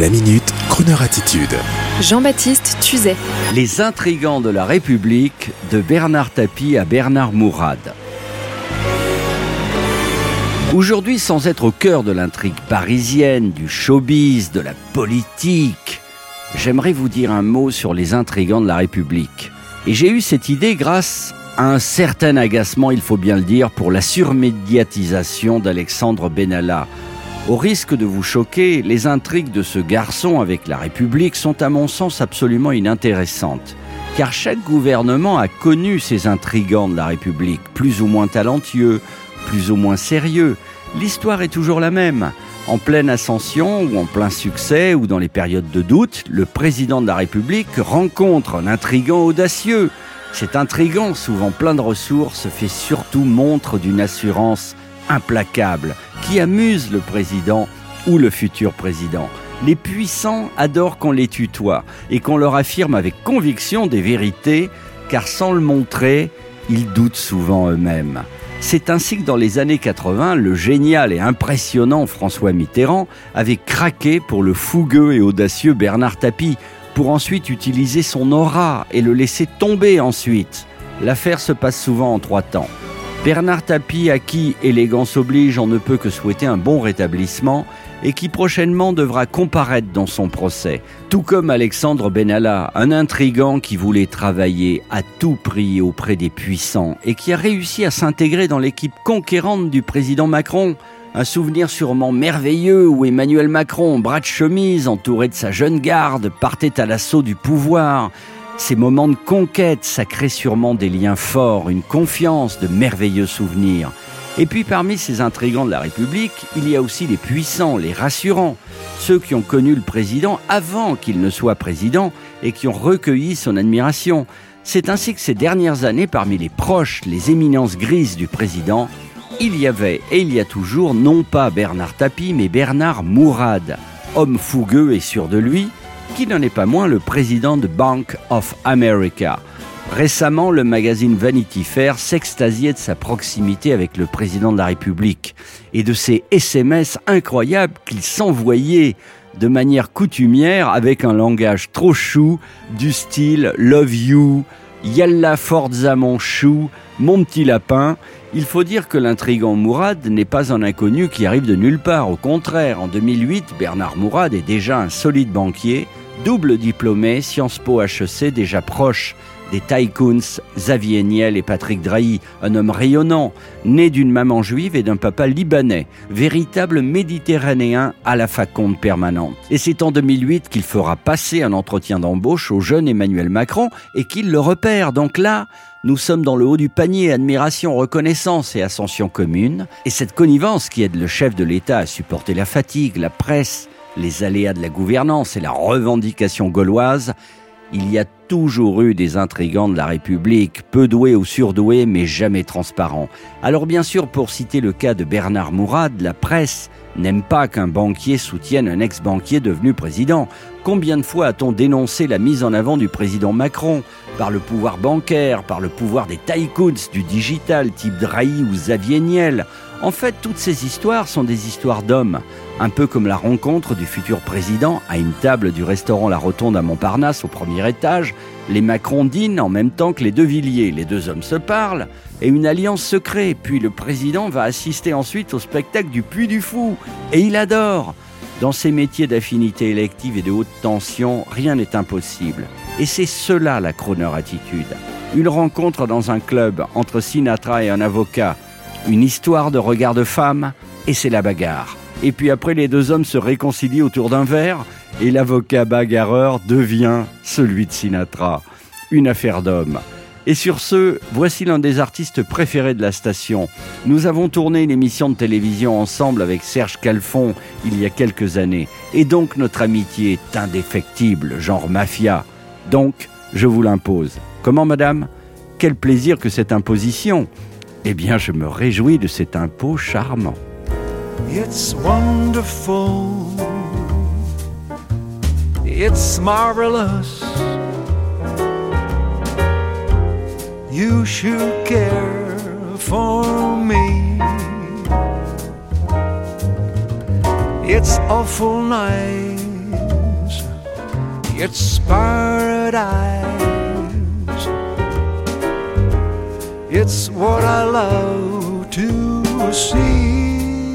La minute, Kroneur attitude. Jean-Baptiste Tuzet. Les intrigants de la République, de Bernard Tapie à Bernard Mourad. Aujourd'hui, sans être au cœur de l'intrigue parisienne, du showbiz, de la politique, j'aimerais vous dire un mot sur les intrigants de la République. Et j'ai eu cette idée grâce à un certain agacement, il faut bien le dire, pour la surmédiatisation d'Alexandre Benalla. Au risque de vous choquer, les intrigues de ce garçon avec la République sont à mon sens absolument inintéressantes. Car chaque gouvernement a connu ces intrigants de la République, plus ou moins talentueux, plus ou moins sérieux. L'histoire est toujours la même. En pleine ascension ou en plein succès ou dans les périodes de doute, le président de la République rencontre un intrigant audacieux. Cet intrigant, souvent plein de ressources, fait surtout montre d'une assurance implacable qui amuse le président ou le futur président. Les puissants adorent qu'on les tutoie et qu'on leur affirme avec conviction des vérités, car sans le montrer, ils doutent souvent eux-mêmes. C'est ainsi que dans les années 80, le génial et impressionnant François Mitterrand avait craqué pour le fougueux et audacieux Bernard Tapie, pour ensuite utiliser son aura et le laisser tomber ensuite. L'affaire se passe souvent en trois temps. Bernard Tapie, à qui élégance oblige, on ne peut que souhaiter un bon rétablissement, et qui prochainement devra comparaître dans son procès, tout comme Alexandre Benalla, un intrigant qui voulait travailler à tout prix auprès des puissants et qui a réussi à s'intégrer dans l'équipe conquérante du président Macron. Un souvenir sûrement merveilleux où Emmanuel Macron, bras de chemise, entouré de sa jeune garde, partait à l'assaut du pouvoir. Ces moments de conquête, ça crée sûrement des liens forts, une confiance, de merveilleux souvenirs. Et puis parmi ces intrigants de la République, il y a aussi les puissants, les rassurants, ceux qui ont connu le président avant qu'il ne soit président et qui ont recueilli son admiration. C'est ainsi que ces dernières années, parmi les proches, les éminences grises du président, il y avait et il y a toujours non pas Bernard Tapie, mais Bernard Mourad, homme fougueux et sûr de lui, qui n'en est pas moins le président de Bank of America. Récemment, le magazine Vanity Fair s'extasiait de sa proximité avec le président de la République et de ses SMS incroyables qu'il s'envoyait de manière coutumière avec un langage trop chou du style Love you, Yalla Forza mon chou, mon petit lapin. Il faut dire que l'intrigant Mourad n'est pas un inconnu qui arrive de nulle part. Au contraire, en 2008, Bernard Mourad est déjà un solide banquier double diplômé, Sciences Po HEC, déjà proche des tycoons Xavier Niel et Patrick Drahi, un homme rayonnant, né d'une maman juive et d'un papa libanais, véritable méditerranéen à la faconde permanente. Et c'est en 2008 qu'il fera passer un entretien d'embauche au jeune Emmanuel Macron et qu'il le repère. Donc là, nous sommes dans le haut du panier, admiration, reconnaissance et ascension commune. Et cette connivence qui aide le chef de l'État à supporter la fatigue, la presse, les aléas de la gouvernance et la revendication gauloise, il y a toujours eu des intrigants de la République, peu doués ou surdoués, mais jamais transparents. Alors bien sûr, pour citer le cas de Bernard Mourad, la presse n'aime pas qu'un banquier soutienne un ex-banquier devenu président. Combien de fois a-t-on dénoncé la mise en avant du président Macron par le pouvoir bancaire, par le pouvoir des tycoons du digital type Drahi ou Xavier Niel En fait, toutes ces histoires sont des histoires d'hommes, un peu comme la rencontre du futur président à une table du restaurant La Rotonde à Montparnasse au premier étage. Les Macron dînent en même temps que les deux Villiers. Les deux hommes se parlent et une alliance se crée. Puis le président va assister ensuite au spectacle du Puy du Fou et il adore. Dans ces métiers d'affinité élective et de haute tension, rien n'est impossible. Et c'est cela la Croner attitude. Une rencontre dans un club entre Sinatra et un avocat, une histoire de regard de femme, et c'est la bagarre. Et puis après, les deux hommes se réconcilient autour d'un verre, et l'avocat bagarreur devient celui de Sinatra. Une affaire d'homme. Et sur ce, voici l'un des artistes préférés de la station. Nous avons tourné une émission de télévision ensemble avec Serge Calfon il y a quelques années. Et donc notre amitié est indéfectible, genre mafia. Donc, je vous l'impose. Comment, madame? Quel plaisir que cette imposition Eh bien, je me réjouis de cet impôt charmant. It's wonderful. It's marvelous. you should care for me. It's awful nice It's paradise. It's what I love to see.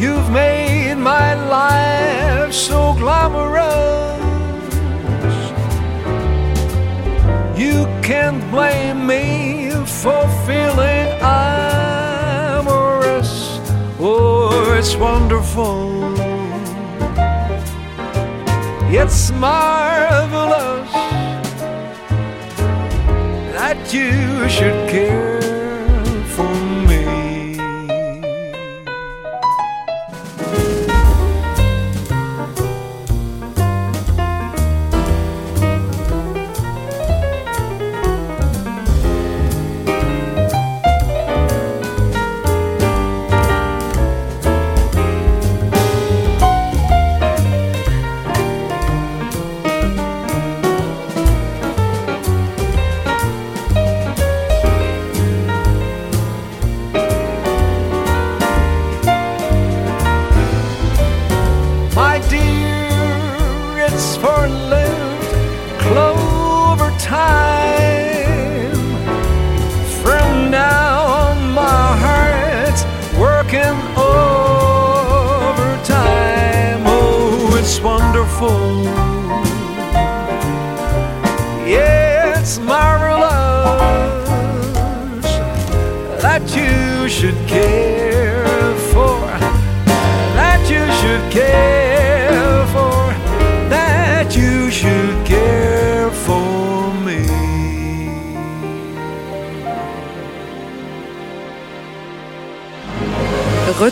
You've made my life so glamorous. You can't blame me for feeling amorous. Oh, it's wonderful. It's marvelous that you should care wonderful. Yeah, it's marvelous that you should care for that you should care